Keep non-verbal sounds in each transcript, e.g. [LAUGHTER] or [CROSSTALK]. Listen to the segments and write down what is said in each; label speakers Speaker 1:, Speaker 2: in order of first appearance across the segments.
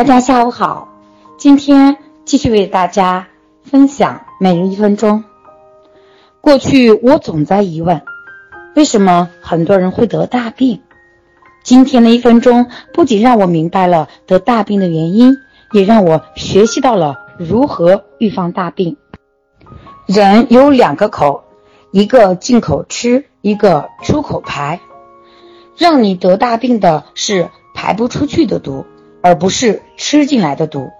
Speaker 1: 大家下午好，今天继续为大家分享每日一分钟。过去我总在疑问，为什么很多人会得大病？今天的一分钟不仅让我明白了得大病的原因，也让我学习到了如何预防大病。人有两个口，一个进口吃，一个出口排。让你得大病的是排不出去的毒，而不是吃进来的毒。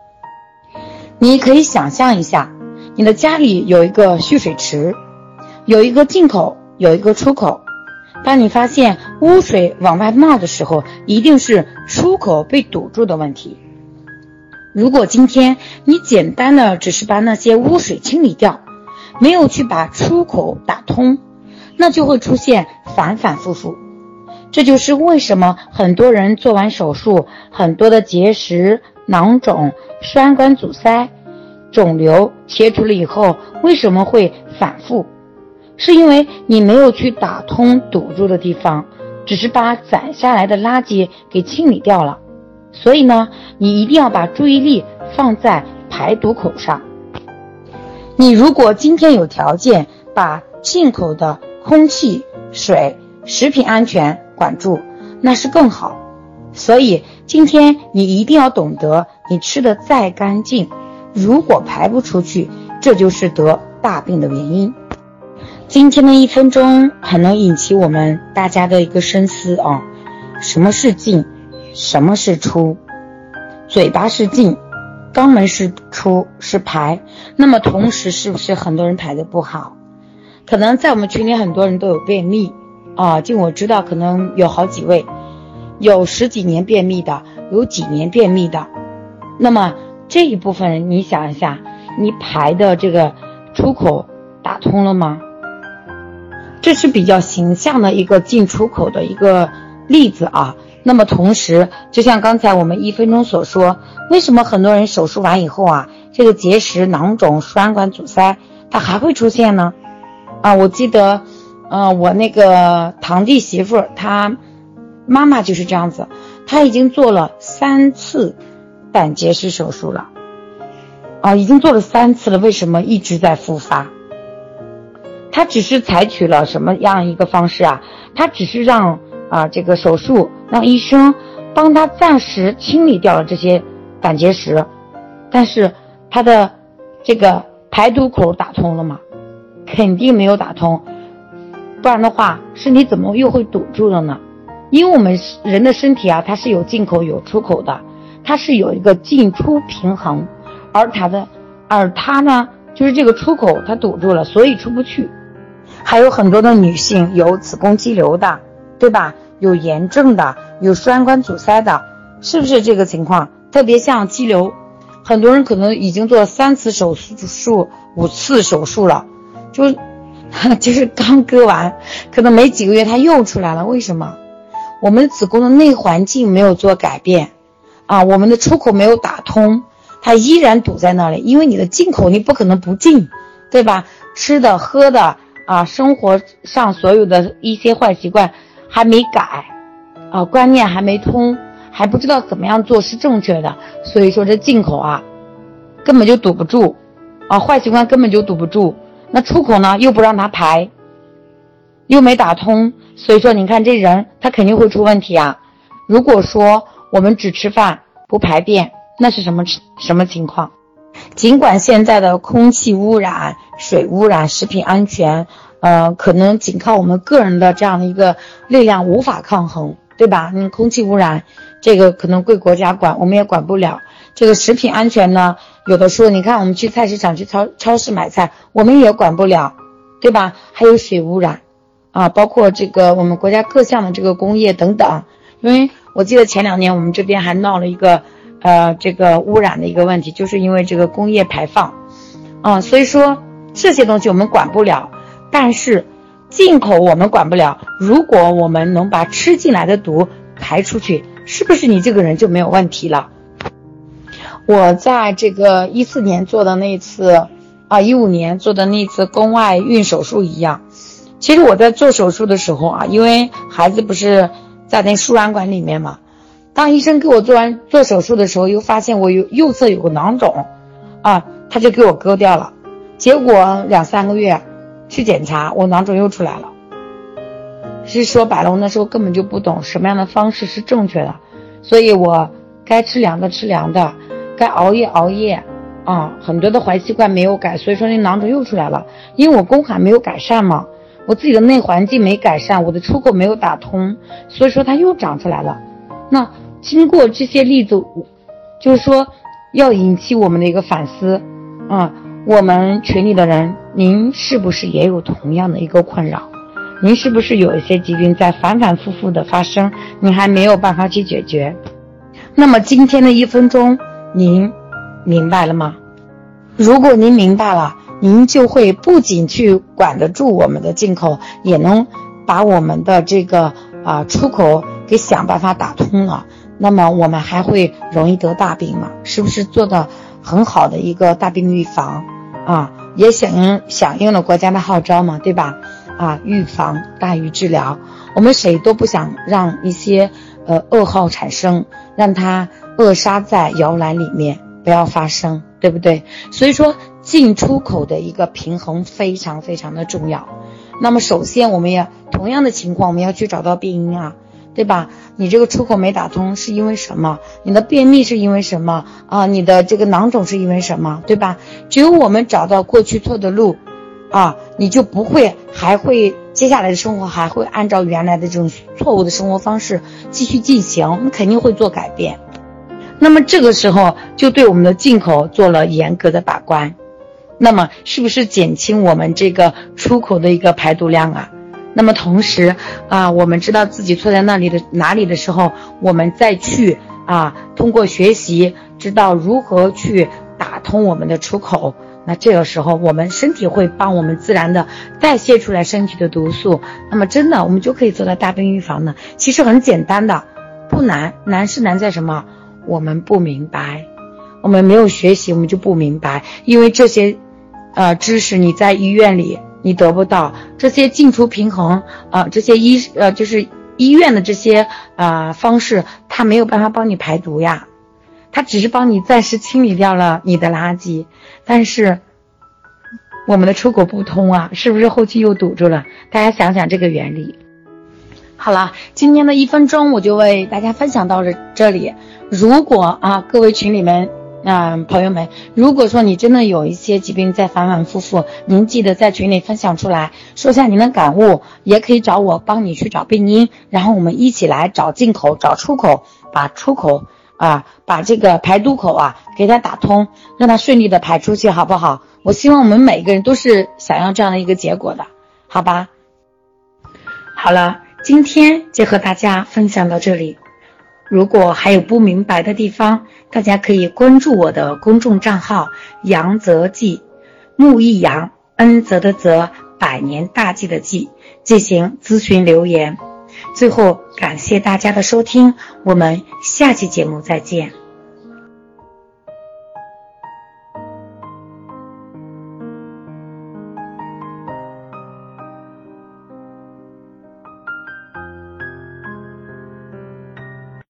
Speaker 1: 你可以想象一下，你的家里有一个蓄水池，有一个进口，有一个出口。当你发现污水往外冒的时候，一定是出口被堵住的问题。如果今天你简单的只是把那些污水清理掉，没有去把出口打通，那就会出现反反复复。这就是为什么很多人做完手术，很多的结石、囊肿、栓管阻塞、肿瘤切除了以后，为什么会反复？是因为你没有去打通堵住的地方，只是把攒下来的垃圾给清理掉了。所以呢，你一定要把注意力放在排毒口上。你如果今天有条件把进口的空气、水、食品安全管住，那是更好。所以今天你一定要懂得，你吃的再干净，如果排不出去，这就是得大病的原因。今天的一分钟很能引起我们大家的一个深思啊，什么是进，什么是出？嘴巴是进。肛门是出是排，那么同时是不是很多人排的不好？可能在我们群里很多人都有便秘啊，就我知道可能有好几位，有十几年便秘的，有几年便秘的。那么这一部分人，你想一下，你排的这个出口打通了吗？这是比较形象的一个进出口的一个例子啊。那么同时，就像刚才我们一分钟所说，为什么很多人手术完以后啊，这个结石、囊肿、输卵管阻塞，它还会出现呢？啊，我记得，嗯，我那个堂弟媳妇，她妈妈就是这样子，她已经做了三次胆结石手术了，啊，已经做了三次了，为什么一直在复发？她只是采取了什么样一个方式啊？她只是让。啊，这个手术让医生帮他暂时清理掉了这些胆结石，但是他的这个排毒口打通了吗？肯定没有打通，不然的话身体怎么又会堵住了呢？因为我们人的身体啊，它是有进口有出口的，它是有一个进出平衡，而它的而它呢，就是这个出口它堵住了，所以出不去。还有很多的女性有子宫肌瘤的。对吧？有炎症的，有输卵管阻塞的，是不是这个情况？特别像肌瘤，很多人可能已经做了三次手术、五次手术了，就 [LAUGHS] 就是刚割完，可能没几个月它又出来了。为什么？我们子宫的内环境没有做改变啊，我们的出口没有打通，它依然堵在那里。因为你的进口你不可能不进，对吧？吃的、喝的啊，生活上所有的一些坏习惯。还没改，啊，观念还没通，还不知道怎么样做是正确的，所以说这进口啊，根本就堵不住，啊，坏习惯根本就堵不住，那出口呢又不让它排，又没打通，所以说你看这人他肯定会出问题啊。如果说我们只吃饭不排便，那是什么什么情况？尽管现在的空气污染、水污染、食品安全。呃，可能仅靠我们个人的这样的一个力量无法抗衡，对吧？你空气污染，这个可能归国家管，我们也管不了。这个食品安全呢，有的时候你看我们去菜市场、去超超市买菜，我们也管不了，对吧？还有水污染，啊，包括这个我们国家各项的这个工业等等。因为我记得前两年我们这边还闹了一个，呃，这个污染的一个问题，就是因为这个工业排放，啊，所以说这些东西我们管不了。但是，进口我们管不了。如果我们能把吃进来的毒排出去，是不是你这个人就没有问题了？我在这个一四年做的那次，啊，一五年做的那次宫外孕手术一样。其实我在做手术的时候啊，因为孩子不是在那输卵管里面嘛，当医生给我做完做手术的时候，又发现我有右侧有个囊肿，啊，他就给我割掉了。结果两三个月去检查，我囊肿又出来了。是说白了，我那时候根本就不懂什么样的方式是正确的，所以我该吃凉的吃凉的，该熬夜熬夜，啊，很多的坏习惯没有改，所以说那囊肿又出来了。因为我宫寒没有改善嘛，我自己的内环境没改善，我的出口没有打通，所以说它又长出来了。那经过这些例子，就是说要引起我们的一个反思，啊，我们群里的人，您是不是也有同样的一个困扰？您是不是有一些疾病在反反复复的发生？您还没有办法去解决？那么今天的一分钟，您明白了吗？如果您明白了，您就会不仅去管得住我们的进口，也能把我们的这个啊出口给想办法打通了。那么我们还会容易得大病吗？是不是做的很好的一个大病预防啊？也响应响应了国家的号召嘛，对吧？啊，预防大于治疗，我们谁都不想让一些呃噩耗产生，让它扼杀在摇篮里面，不要发生，对不对？所以说进出口的一个平衡非常非常的重要。那么首先我们要同样的情况，我们要去找到病因啊，对吧？你这个出口没打通是因为什么？你的便秘是因为什么啊？你的这个囊肿是因为什么？对吧？只有我们找到过去错的路。啊，你就不会还会接下来的生活还会按照原来的这种错误的生活方式继续进行，你肯定会做改变。那么这个时候就对我们的进口做了严格的把关，那么是不是减轻我们这个出口的一个排毒量啊？那么同时啊，我们知道自己错在那里的哪里的时候，我们再去啊，通过学习知道如何去打通我们的出口。那这个时候，我们身体会帮我们自然的代谢出来身体的毒素，那么真的我们就可以做到大病预防呢。其实很简单的，不难，难是难在什么？我们不明白，我们没有学习，我们就不明白。因为这些，呃，知识你在医院里你得不到，这些进出平衡啊，这些医呃就是医院的这些啊方式，它没有办法帮你排毒呀。它只是帮你暂时清理掉了你的垃圾，但是我们的出口不通啊，是不是后期又堵住了？大家想想这个原理。好了，今天的一分钟我就为大家分享到这这里。如果啊，各位群里面啊朋友们，如果说你真的有一些疾病在反反复复，您记得在群里分享出来，说下您的感悟，也可以找我帮你去找病因，然后我们一起来找进口、找出口，把出口。啊，把这个排毒口啊给它打通，让它顺利的排出去，好不好？我希望我们每一个人都是想要这样的一个结果的，好吧？好了，今天就和大家分享到这里。如果还有不明白的地方，大家可以关注我的公众账号“杨泽记”，木易杨，恩泽的泽，百年大计的计，进行咨询留言。最后，感谢大家的收听，我们下期节目再见。